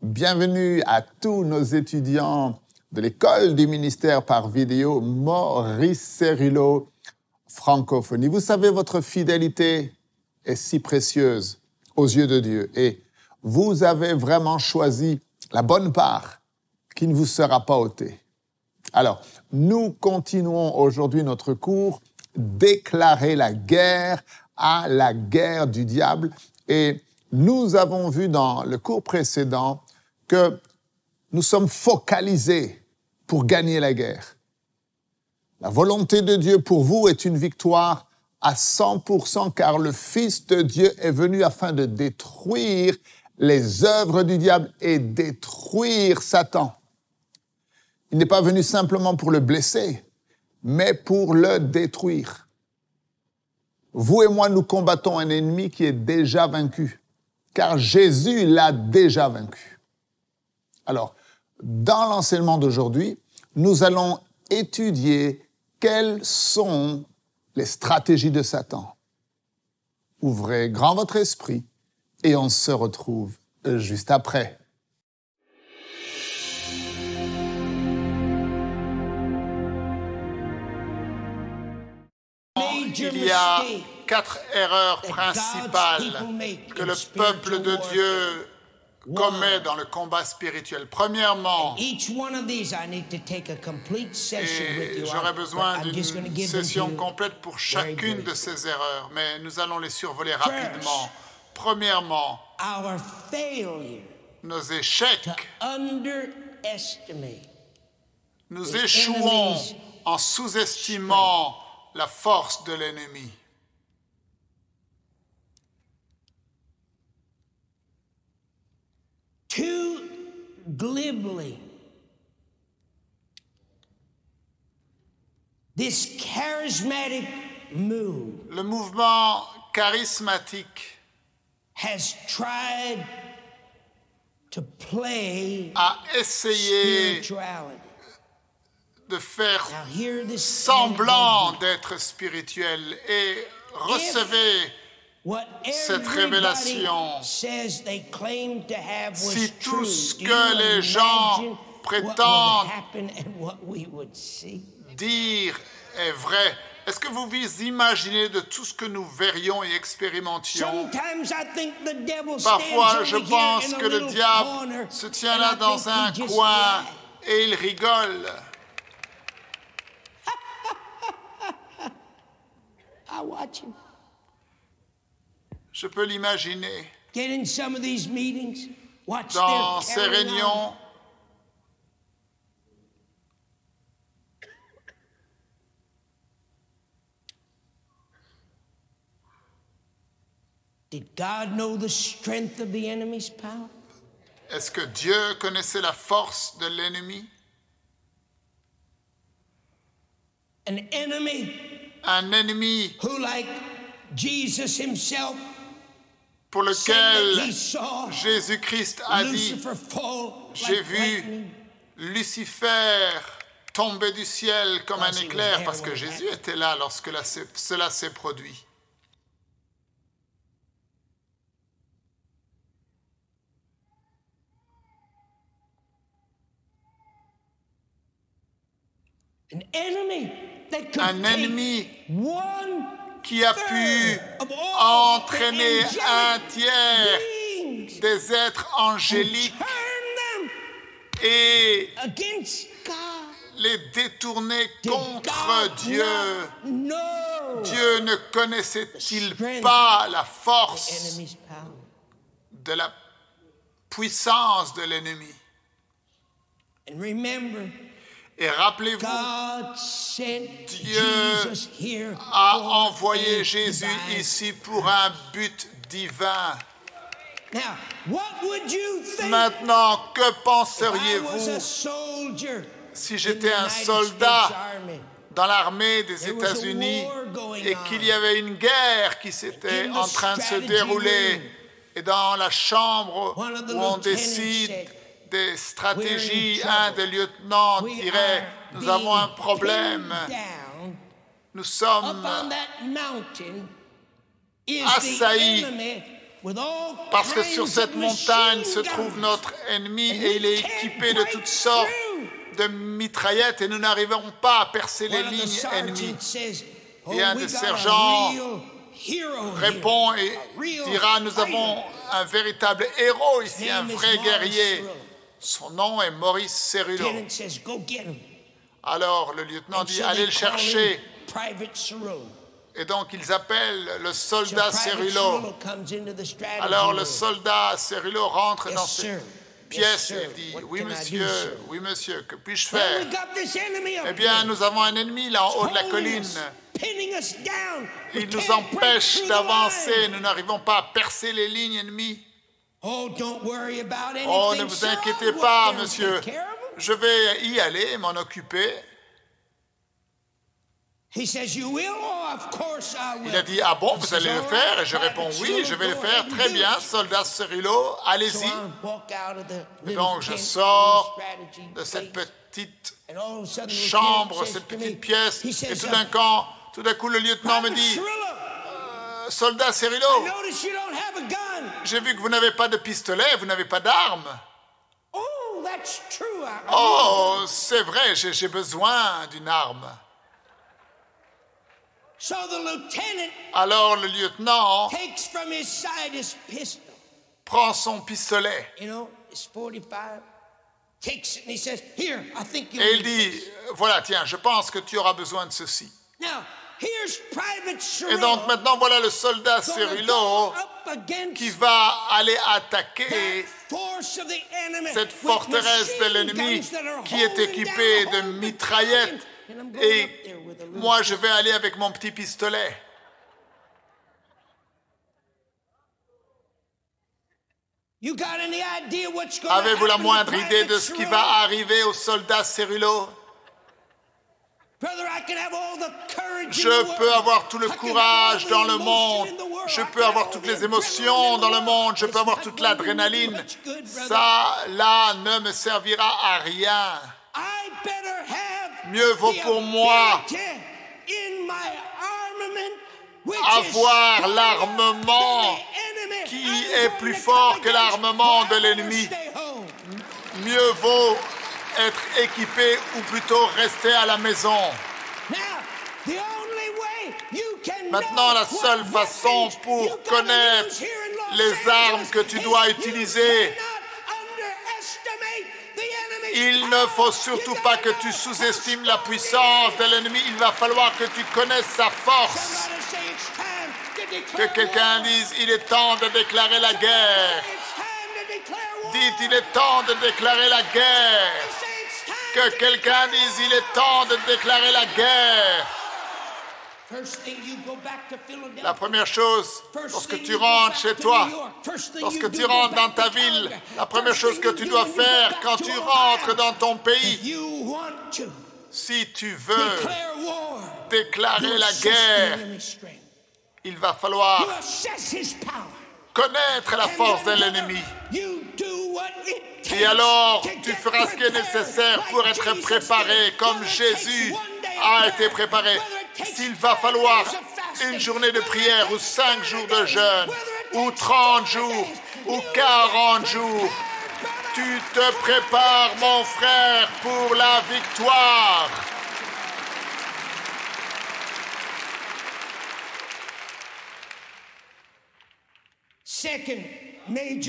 Bienvenue à tous nos étudiants de l'école du ministère par vidéo Maurice Cerullo, francophonie. Vous savez, votre fidélité est si précieuse aux yeux de Dieu et vous avez vraiment choisi la bonne part qui ne vous sera pas ôtée. Alors, nous continuons aujourd'hui notre cours Déclarer la guerre à la guerre du diable et nous avons vu dans le cours précédent que nous sommes focalisés pour gagner la guerre. La volonté de Dieu pour vous est une victoire à 100% car le Fils de Dieu est venu afin de détruire les œuvres du diable et détruire Satan. Il n'est pas venu simplement pour le blesser, mais pour le détruire. Vous et moi, nous combattons un ennemi qui est déjà vaincu, car Jésus l'a déjà vaincu. Alors, dans l'enseignement d'aujourd'hui, nous allons étudier quelles sont les stratégies de Satan. Ouvrez grand votre esprit et on se retrouve juste après. Il y a quatre erreurs principales que le peuple de Dieu commet dans le combat spirituel. Premièrement, et j'aurais besoin d'une session complète pour chacune de ces erreurs, mais nous allons les survoler rapidement. Premièrement, nos échecs. Nous échouons en sous-estimant la force de l'ennemi. Too glibly. This charismatic move Le mouvement charismatique has tried to play a essayé spirituality. de faire semblant d'être spirituel et recevez cette révélation. says they claim to have was Si tout ce que les gens prétendent happen and what we would see? dire est vrai? Est-ce que vous vous imaginez de tout ce que nous verrions et expérimentions? Sometimes I think the devil Parfois, je pense que le diable se tient là dans un coin et il rigole. I watch him. Je peux l'imaginer Get in some of these meetings, watch dans ces réunions. Did God know the strength of the enemy's power? Est-ce que Dieu connaissait la force de l'ennemi? An enemy Un ennemi who, like Jesus himself, pour lequel Jésus-Christ a dit, j'ai vu. Lucifer tomber du ciel comme un éclair parce que Jésus était là lorsque la- cela s'est produit. Un ennemi qui a pu entraîner un tiers des êtres angéliques et les détourner contre Dieu. Dieu ne connaissait-il pas la force de la puissance de l'ennemi? And remember, Et rappelez-vous, Dieu a envoyé Jésus ici pour un but divin. Now, what would you think Maintenant, que penseriez-vous si j'étais un soldat dans l'armée des États-Unis et qu'il y avait une guerre qui s'était en train de se dérouler et dans la chambre où on décide des stratégies, "We're in un des lieutenants dirait, nous avons un problème, nous sommes Assaillis. Parce que sur cette montagne se trouve notre ennemi et il est équipé de toutes sortes de mitraillettes et nous n'arriverons pas à percer les lignes ennemies. says, oh, Et un des sergents Répond et dira, nous avons un véritable héros ici, un vrai guerrier. Son nom est Maurice Cerullo. Lieutenant says, go get him. Alors le lieutenant And dit, so allez le chercher. Et donc ils appellent le So soldat Cerullo. Strategy Alors le soldat Cerullo rentre Yes, dans cette pièce et dit, What oui do, monsieur, oui monsieur, que puis-je faire? Eh bien nous avons un ennemi là en haut de la colline. Il nous empêche d'avancer, nous n'arrivons pas à percer les lignes ennemies. Oh, don't worry about anything, Oh, ne vous inquiétez pas, monsieur. Je vais y aller, m'en occuper. He says, you will? Oh, of course I will. Il a dit, ah bon, He vous allez le "All faire? Et je réponds, oui, je vais le faire. Très bien, it." soldat Cerullo, So allez-y. Donc je sors de cette petite chambre, cette petite pièce, et tout uh, d'un coup, tout d'un coup, le lieutenant me dit, soldat gun. j'ai vu que vous n'avez pas de pistolet, vous n'avez pas d'arme. Oh, Oh, c'est vrai, j'ai besoin d'une arme. So the lieutenant Alors le lieutenant takes from his side his pistol, prend son pistolet you know, his 45, takes it and he says, Here, I think you'll et il dit, this." voilà, tiens, je pense que tu auras besoin de ceci. Et donc maintenant, voilà le soldat against qui va aller attaquer cette forteresse de l'ennemi qui est équipée de mitraillettes. Et moi, je vais aller avec mon petit pistolet. Avez-vous la moindre idée de ce qui va arriver au soldat Cerullo Brother, I can have all the courage in Je peux avoir tout le courage dans le monde. Je peux avoir toutes les émotions dans le monde. Je peux avoir toute l'adrénaline. Ça, là, ne me servira à rien. Mieux vaut pour moi avoir l'armement qui est plus fort que l'armement de l'ennemi. Mieux vaut être équipé ou plutôt rester à la maison. Maintenant, la seule façon pour connaître les armes que tu is dois utiliser, il ne faut surtout pas que tu sous-estimes la puissance is. de l'ennemi. Il va falloir que tu connaisses sa force. Que quelqu'un dise, il est temps de déclarer la guerre. Dites, il est temps de déclarer la guerre. Que quelqu'un dise, il est temps de déclarer la guerre. La première chose, lorsque tu rentres chez to toi, lorsque tu rentres dans ta ville, la première chose que tu do dois faire quand tu rentres dans ton pays, you want to si tu veux déclarer la guerre, il va falloir Connaître la force de l'ennemi. Et alors, tu feras ce qui est nécessaire pour être préparé comme Jésus a été préparé. S'il va falloir une journée de prière ou cinq 30 jours de jeûne ou takes 30 40 jours ou you 40 get jours, tu te prépares, mon frère, pour la victoire.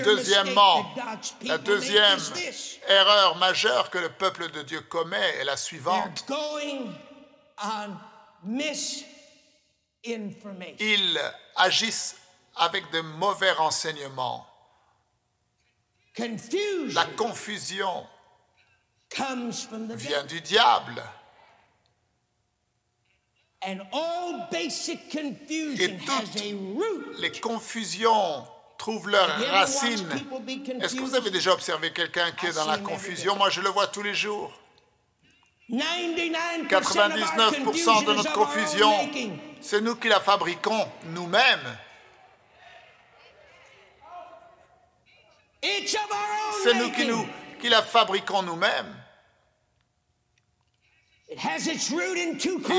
Deuxièmement, la deuxième erreur majeure que le peuple de Dieu commet est la suivante. Ils agissent avec de mauvais renseignements. La confusion comes from the vient du diable. And all basic confusion Et toutes has a root. Les confusions trouvent leur Have you ever watched racine. people be Est-ce que vous avez déjà observé quelqu'un qui est dans la confusion? Moi, je le vois tous les jours. 99% 99% de notre confusion, c'est nous qui la fabriquons nous-mêmes. C'est nous qui, nous qui la fabriquons nous-mêmes. Et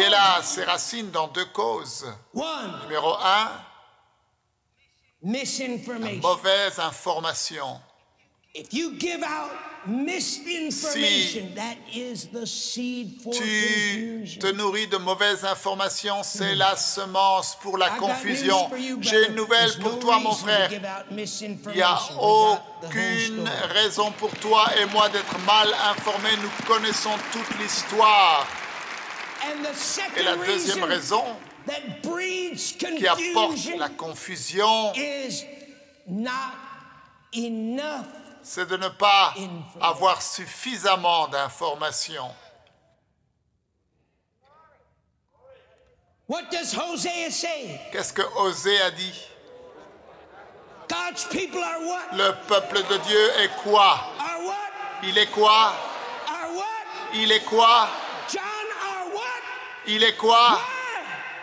elle a ses racines dans deux causes. Numéro un, misinformation. mauvaise information. If you give out misinformation, that is the seed for Tu confusion. te nourris de mauvaises informations, c'est la semence pour la confusion. J'ai une nouvelle pour no toi, mon frère. Il n'y a aucune raison pour toi et moi d'être mal informés. Nous connaissons toute l'histoire. And the second Et la deuxième reason raison qui apporte confusion la confusion, is not enough. c'est de ne pas avoir suffisamment d'informations. What does Hosea say? Qu'est-ce que Osée a dit? God's people are what? Le peuple de Dieu est quoi? Il est quoi? Il est quoi? John are what? Il est quoi?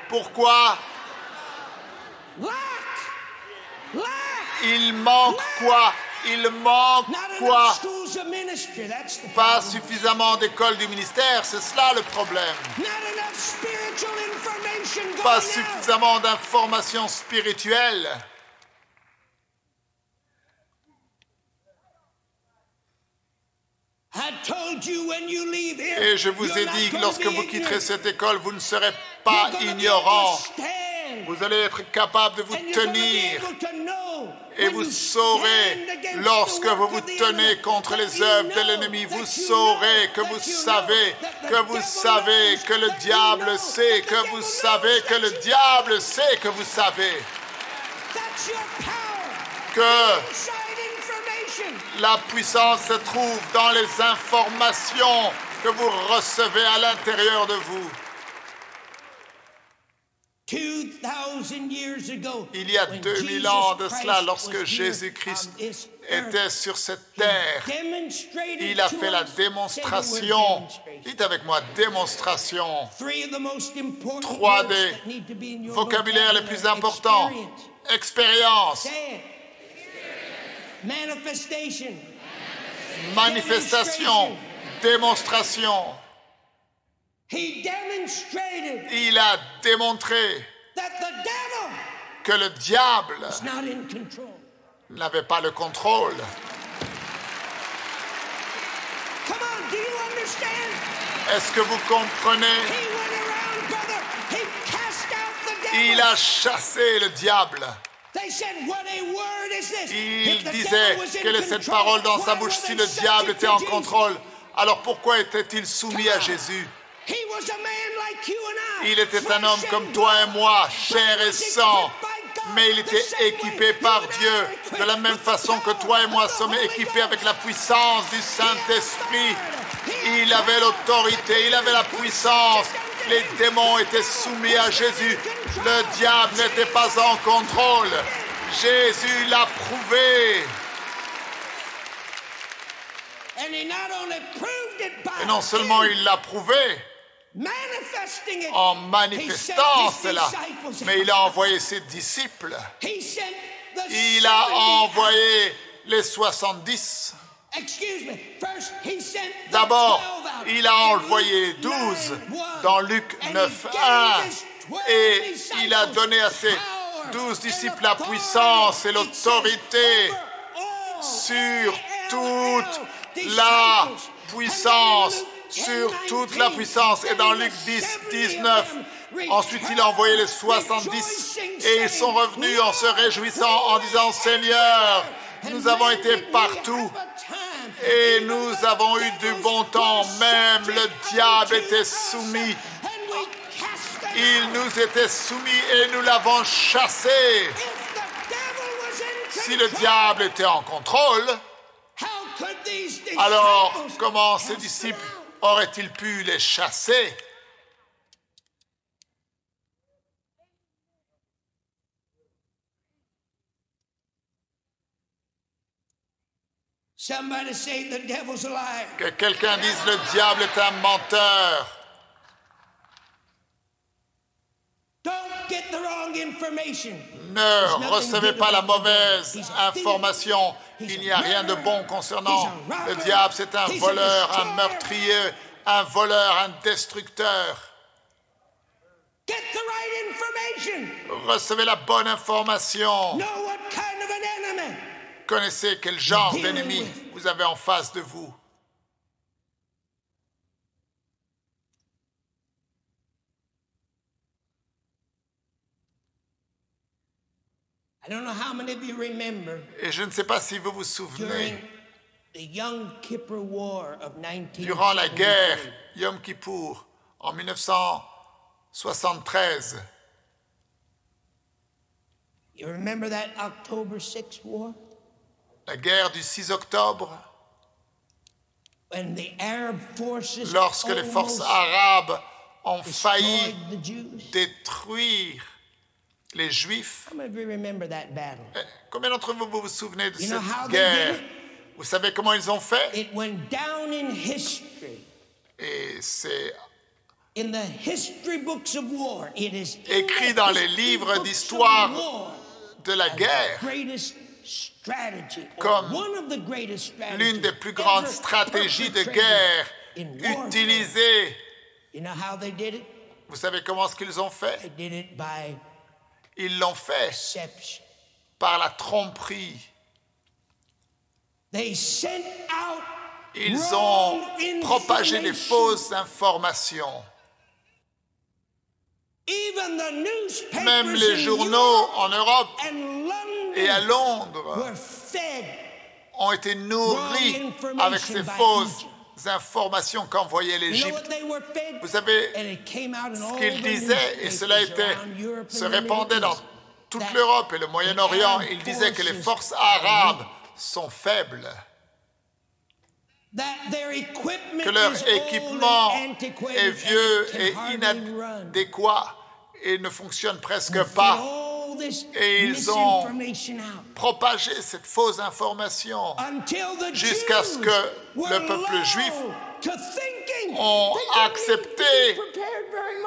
Pourquoi? Il manque quoi? Il manque quoi? Pas suffisamment d'écoles du ministère, c'est cela le problème. Pas suffisamment d'informations spirituelles. I told you when you leave here, Et je vous ai dit que lorsque vous quitterez cette école, vous ne serez pas ignorant. Vous allez être capable de vous tenir. Et vous saurez, lorsque vous vous tenez contre les œuvres de l'ennemi, vous saurez que vous savez, que vous savez, que le diable sait, que vous savez, que le diable sait que vous savez, que. La puissance se trouve dans les informations que vous recevez à l'intérieur de vous. 2000 years ago, Il y a when 2000 Jesus ans de cela, lorsque Jésus-Christ était sur cette terre, il a fait la démonstration. Dites avec moi, démonstration. Trois des vocabulaires les plus importants. Expérience. Manifestation. manifestation, démonstration. He demonstrated Il a démontré that the devil que le diable n'avait pas le contrôle. Est-ce que vous comprenez? He went around, brother. He cast out the devil. Il a chassé le diable. Il disait, quelle est cette parole dans sa bouche si le diable était en contrôle Alors pourquoi était-il soumis à Jésus? Il était un homme comme toi et moi, chair et sang, mais il était équipé par Dieu, de la même façon que toi et moi sommes équipés avec la puissance du Saint-Esprit. Il avait l'autorité, il avait la puissance. Les démons étaient soumis à Jésus. Le diable n'était pas en contrôle. Jésus l'a prouvé. Et non seulement il l'a prouvé en manifestant cela, mais il a envoyé ses disciples. Il a 70 envoyé les 70. D'abord, 12 out. il a envoyé Luke 12 9, dans Luc And he 9, gave 1. his 12 Et il a donné à ses power 12 and disciples la puissance et It l'autorité sur toute la puissance, sur 10, toute la 19, puissance. Et dans Luc the 10, 70 19, of them ensuite il a envoyé les returned, 70 rejoicing, et ils sont revenus en se réjouissant en disant Seigneur, nous avons été partout? Et nous avons eu du bon temps. Même le diable était soumis. Il nous était soumis et nous l'avons chassé. Si le diable était en contrôle, alors comment ces them disciples auraient-ils pu les chasser? Somebody say the devil's a liar. Que quelqu'un dise le diable est un menteur. Don't get the wrong information. Ne recevez pas la mauvaise information. Il n'y a rien de bon concernant le diable. C'est un voleur, un meurtrier, un voleur, un destructeur. Get the right information. Recevez la bonne information. Connaissez quel genre d'ennemi vous avez en face de vous. I don't know how many of you remember Et je ne sais pas si vous vous souvenez, during the Young Kippur War of 1973. durant la guerre Yom Kippour en 1973, You remember that October 6th war? La guerre du 6 octobre, When the Arab forces lorsque les forces arabes ont failli détruire les Juifs. How many of you remember that battle? Eh, Combien d'entre vous vous vous souvenez de cette guerre? Vous savez comment ils ont fait? It went down in history. Et c'est In the history books of war, it is in Écrit dans les livres d'histoire de la guerre Comme l'une des plus grandes stratégies de guerre utilisées. Vous savez comment ce qu'ils ont fait? Ils l'ont fait par la tromperie. Ils ont propagé des fausses informations. Même les journaux en Europe et à Londres ont été nourris avec ces fausses informations qu'envoyait l'Égypte. Vous savez ce all qu'il the disait, et cela était, se répandait dans toute l'Europe et le Moyen-Orient. the Il Arab disait que les forces arabes sont faibles, que leur équipement est vieux et inadéquat et ne fonctionne presque pas. Et ils ont. Propager cette fausse information Jusqu'à ce que le peuple juif ont accepté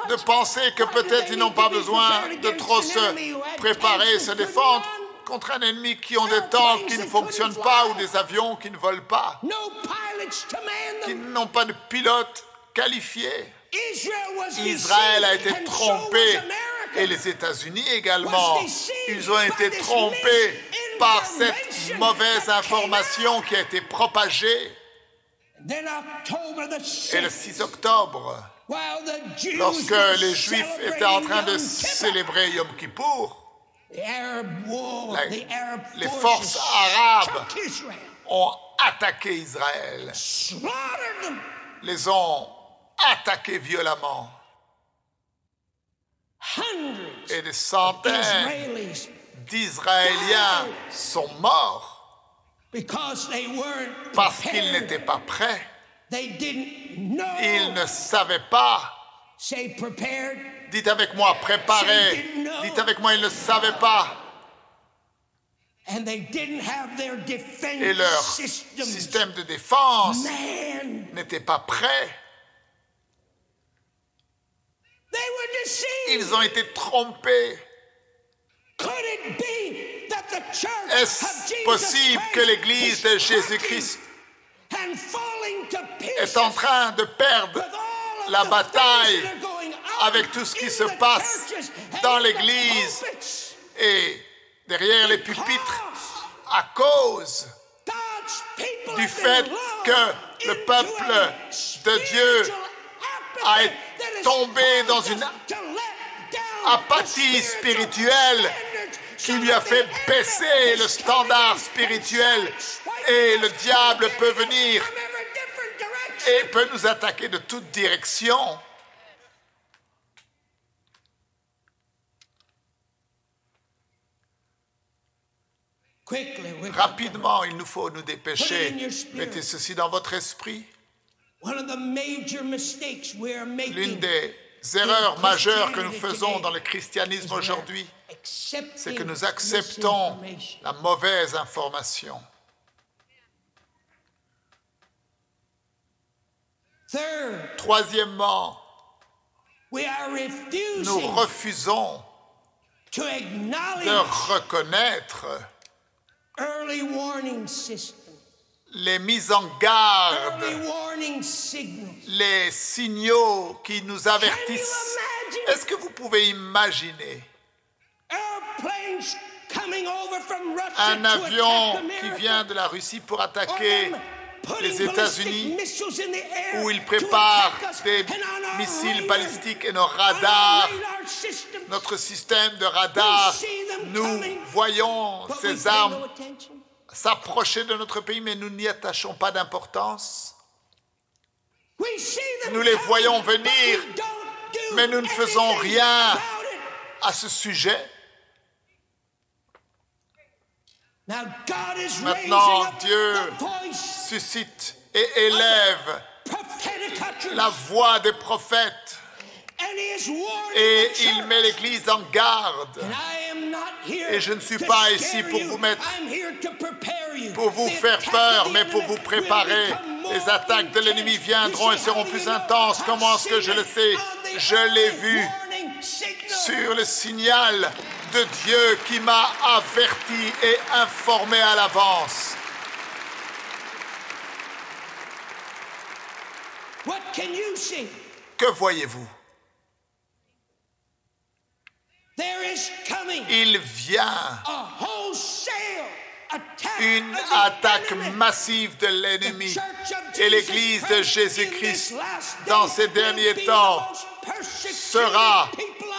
de penser que peut-être ils n'ont pas besoin de trop se préparer, tanks se défendre contre un ennemi qui ont des tanks qui ne fonctionnent pas ou des avions qui ne volent pas, qui n'ont pas de pilotes qualifiés. Israël a été trompé. Et les États-Unis également. Ils ont été trompés par cette mauvaise information qui a été propagée. Et le 6th, 6 octobre, lorsque les Juifs étaient en train de celebrating Yom Kippur, célébrer Yom Kippour, les forces arabes ont attaqué Israël, les ont attaqués violemment. Hundreds Et des centaines d'Israéliens sont morts parce qu'ils n'étaient pas prêts. They didn't know. Ils ne savaient pas. Dites avec moi, préparés. Dites avec moi, ils ne savaient pas. And they didn't have their defense Et leur système de défense n'était pas prêt. They were deceived. Ils ont été trompés. Could it be that the church Est-ce possible que l'Église is de Jésus-Christ and falling to est en train de perdre with all of la bataille avec tout ce qui se the passe dans l'Église et derrière les pupitres à cause du fait que le peuple de Dieu a été tombé dans une apathie spirituelle qui lui a fait baisser le standard spirituel et le diable peut venir et peut nous attaquer de toutes directions. Rapidement, il nous faut nous dépêcher. Mettez ceci dans votre esprit. L'une des erreurs majeures que nous faisons dans le christianisme aujourd'hui, c'est que nous acceptons la mauvaise information. Troisièmement, we are nous refusing refusons de reconnaître early warning systems, les mises en garde, les signaux qui nous avertissent. Est-ce que vous pouvez imaginer un avion qui vient de la Russie pour attaquer les États-Unis, où ils to préparent attack us, des missiles balistiques et nos radars, notre système de radar, nous voyons ces armes. S'approcher de notre pays, mais nous n'y attachons pas d'importance. Nous les voyons venir, mais nous ne faisons rien. À ce sujet, Maintenant, Dieu suscite et élève la voix des prophètes and he is warning et il met l'Église en garde. Et je ne suis pas ici pour vous mettre- pour vous faire peur, mais pour vous préparer. Les attaques de l'ennemi viendront et seront plus intenses. Comment est-ce que je le sais? Je l'ai vu sur le signal de Dieu qui m'a averti et informé à l'avance. Que voyez-vous? Il vient une attaque massive de l'ennemi. Et l'Église de Jésus-Christ, dans ces derniers temps, sera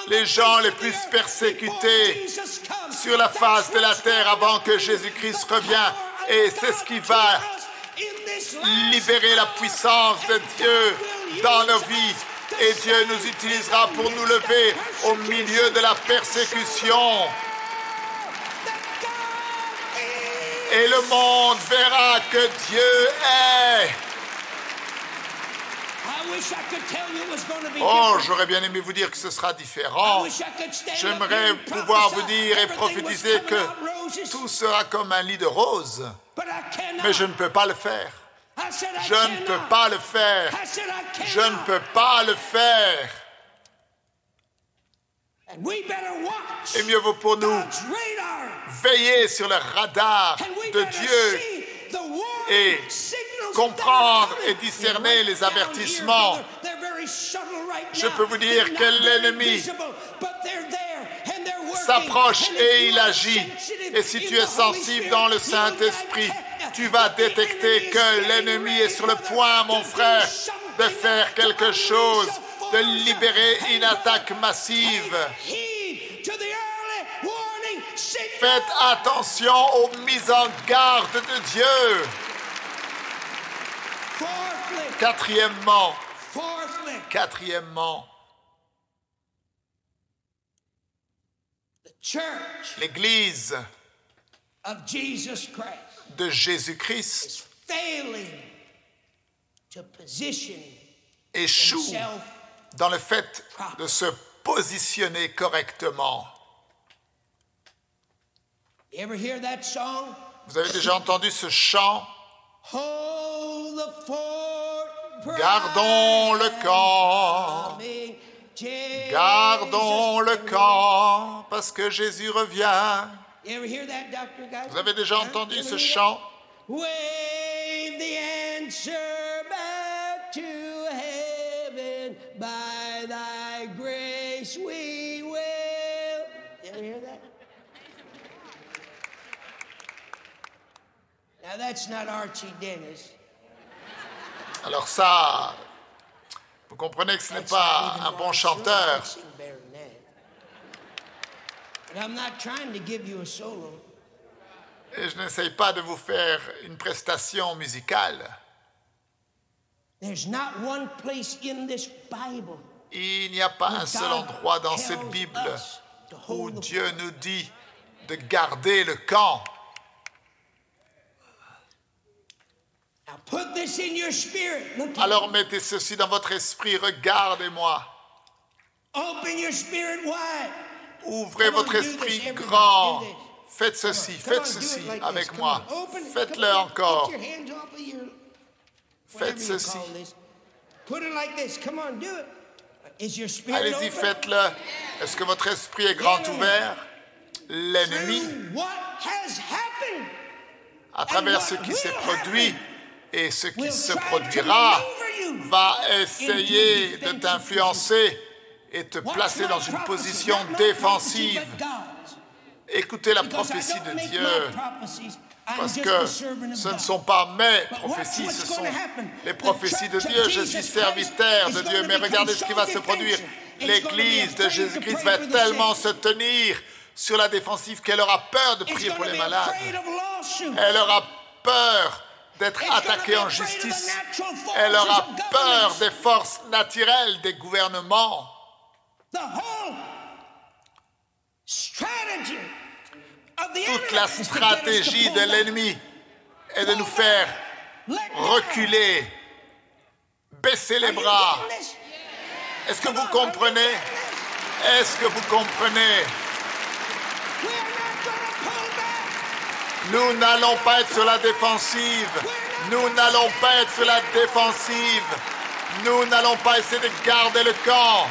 les gens les plus persécutés sur la face de la terre avant que Jésus-Christ revienne. Et c'est ce qui va libérer la puissance de Dieu dans nos vies. Et Dieu nous utilisera pour nous lever au milieu de la persécution. Et le monde verra que Dieu est. Oh, j'aurais bien aimé vous dire que ce sera différent. J'aimerais pouvoir vous dire et prophétiser que tout sera comme un lit de roses. Mais je ne peux pas le faire. Je ne peux pas le faire. Je ne peux pas le faire. Et mieux vaut pour nous veiller sur le radar de Dieu et comprendre et discerner les avertissements. Je peux vous dire que l'ennemi s'approche et il agit. Et si tu es sensible dans le Saint-Esprit, tu vas détecter que l'ennemi est sur le point, mon frère, de faire quelque chose, de libérer une attaque massive. Faites attention aux mises en garde de Dieu. Quatrièmement, quatrièmement, l'Église de Jésus-Christ échoue dans le fait de se positionner correctement. Vous avez déjà entendu ce chant? Gardons le camp, gardons le camp, parce que Jésus revient. You ever hear that, Dr. Guy? Vous avez déjà entendu ce chant? Wave the answer back to heaven. By thy grace we will. You ever hear that? Now that's not Archie Dennis. Alors ça, vous comprenez que ce n'est pas un bon chanteur. I'm not trying to give you a solo. Et je n'essaye pas de vous faire une prestation musicale. There's not one place in this Bible Il n'y a pas un seul endroit dans cette Bible où Dieu nous dit de garder le camp. Now put this in your spirit. Look at Alors mettez ceci dans votre esprit, regardez-moi. Ouvrez votre esprit grand. Faites ceci, faites ceci avec moi. Faites-le encore. Faites ceci. call this. Put it like this. Come on, do it. Is your spirit Allez-y, faites-le. Est-ce que votre esprit est grand ouvert? L'ennemi, à travers ce qui s'est produit et ce qui se produira, va essayer de t'influencer et te placer dans une position défensive. Écoutez la prophétie de Dieu. Parce que ce ne sont pas mes prophéties, ce sont les prophéties de Dieu. Je suis serviteur de Dieu. Mais regardez ce qui va se produire. L'Église de Jésus-Christ va tellement se tenir sur la défensive qu'elle aura peur de prier pour les malades. Elle aura peur d'être attaquée en justice. Elle aura peur des forces naturelles des gouvernements. Toute la stratégie de l'ennemi est de nous faire reculer, baisser les bras. Est-ce que vous comprenez? Est-ce que vous comprenez? Nous n'allons pas être sur la défensive. Nous n'allons pas être sur la défensive. Nous n'allons pas essayer de garder le camp.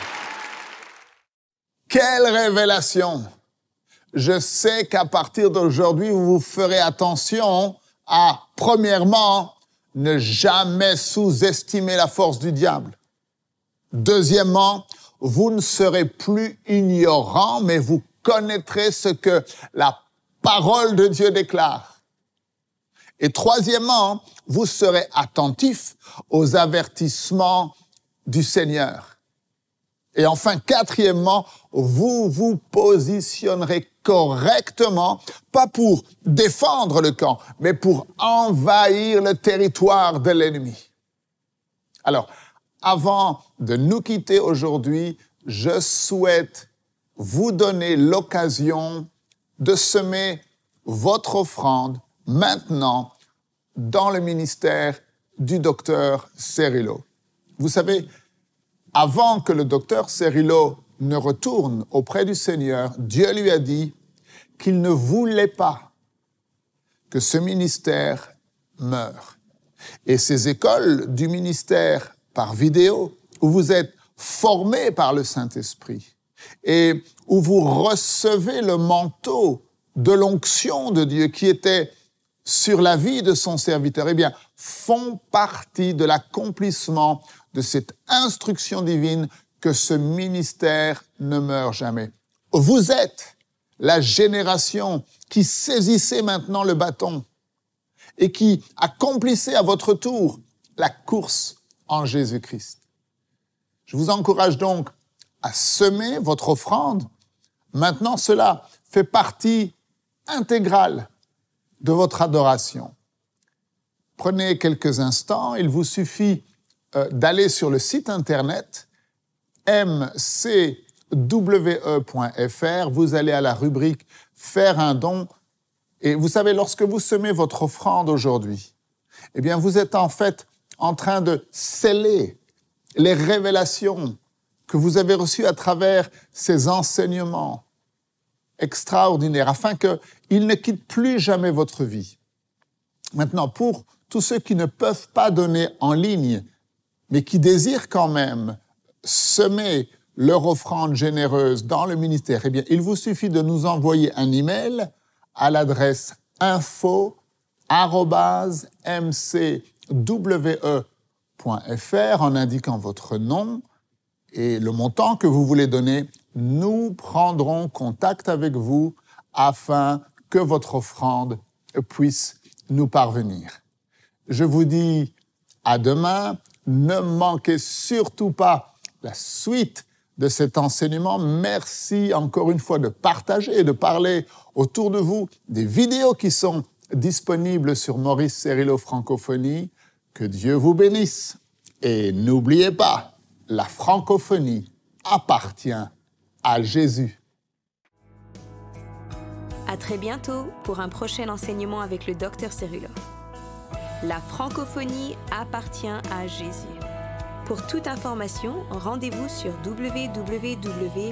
Quelle révélation Je sais qu'à partir d'aujourd'hui, vous ferez attention à, premièrement, ne jamais sous-estimer la force du diable. Deuxièmement, vous ne serez plus ignorant, mais vous connaîtrez ce que la parole de Dieu déclare. Et troisièmement, vous serez attentif aux avertissements du Seigneur. Et enfin, quatrièmement, vous vous positionnerez correctement, pas pour défendre le camp, mais pour envahir le territoire de l'ennemi. Alors, avant de nous quitter aujourd'hui, je souhaite vous donner l'occasion de semer votre offrande maintenant dans le ministère du docteur Cerrillo. Vous savez, avant que le docteur Cerrillo ne retourne auprès du Seigneur, Dieu lui a dit qu'il ne voulait pas que ce ministère meure. Et ces écoles du ministère par vidéo, où vous êtes formés par le Saint-Esprit, et où vous recevez le manteau de l'onction de Dieu qui était sur la vie de son serviteur, eh bien, font partie de l'accomplissement de cette instruction divine que ce ministère ne meurt jamais. Vous êtes la génération qui saisissait maintenant le bâton et qui accomplissait à votre tour la course en Jésus-Christ. Je vous encourage donc à semer votre offrande. Maintenant, cela fait partie intégrale de votre adoration. Prenez quelques instants, il vous suffit euh, d'aller sur le site internet mcwe.fr, vous allez à la rubrique Faire un don, et vous savez, lorsque vous semez votre offrande aujourd'hui, eh bien, vous êtes en fait en train de sceller les révélations que vous avez reçues à travers ces enseignements extraordinaires, afin qu'ils ne quittent plus jamais votre vie. Maintenant, pour tous ceux qui ne peuvent pas donner en ligne, mais qui désirent quand même semer leur offrande généreuse dans le ministère, eh bien, il vous suffit de nous envoyer un email à l'adresse info we.fr en indiquant votre nom et le montant que vous voulez donner. Nous prendrons contact avec vous afin que votre offrande puisse nous parvenir. Je vous dis à demain. Ne manquez surtout pas la suite de cet enseignement. Merci encore une fois de partager et de parler autour de vous des vidéos qui sont disponibles sur Maurice Cerillo Francophonie. Que Dieu vous bénisse. Et n'oubliez pas, la francophonie appartient à Jésus. À très bientôt pour un prochain enseignement avec le docteur Cerulo. La francophonie appartient à Jésus. Pour toute information, rendez-vous sur www.mcwe.fr.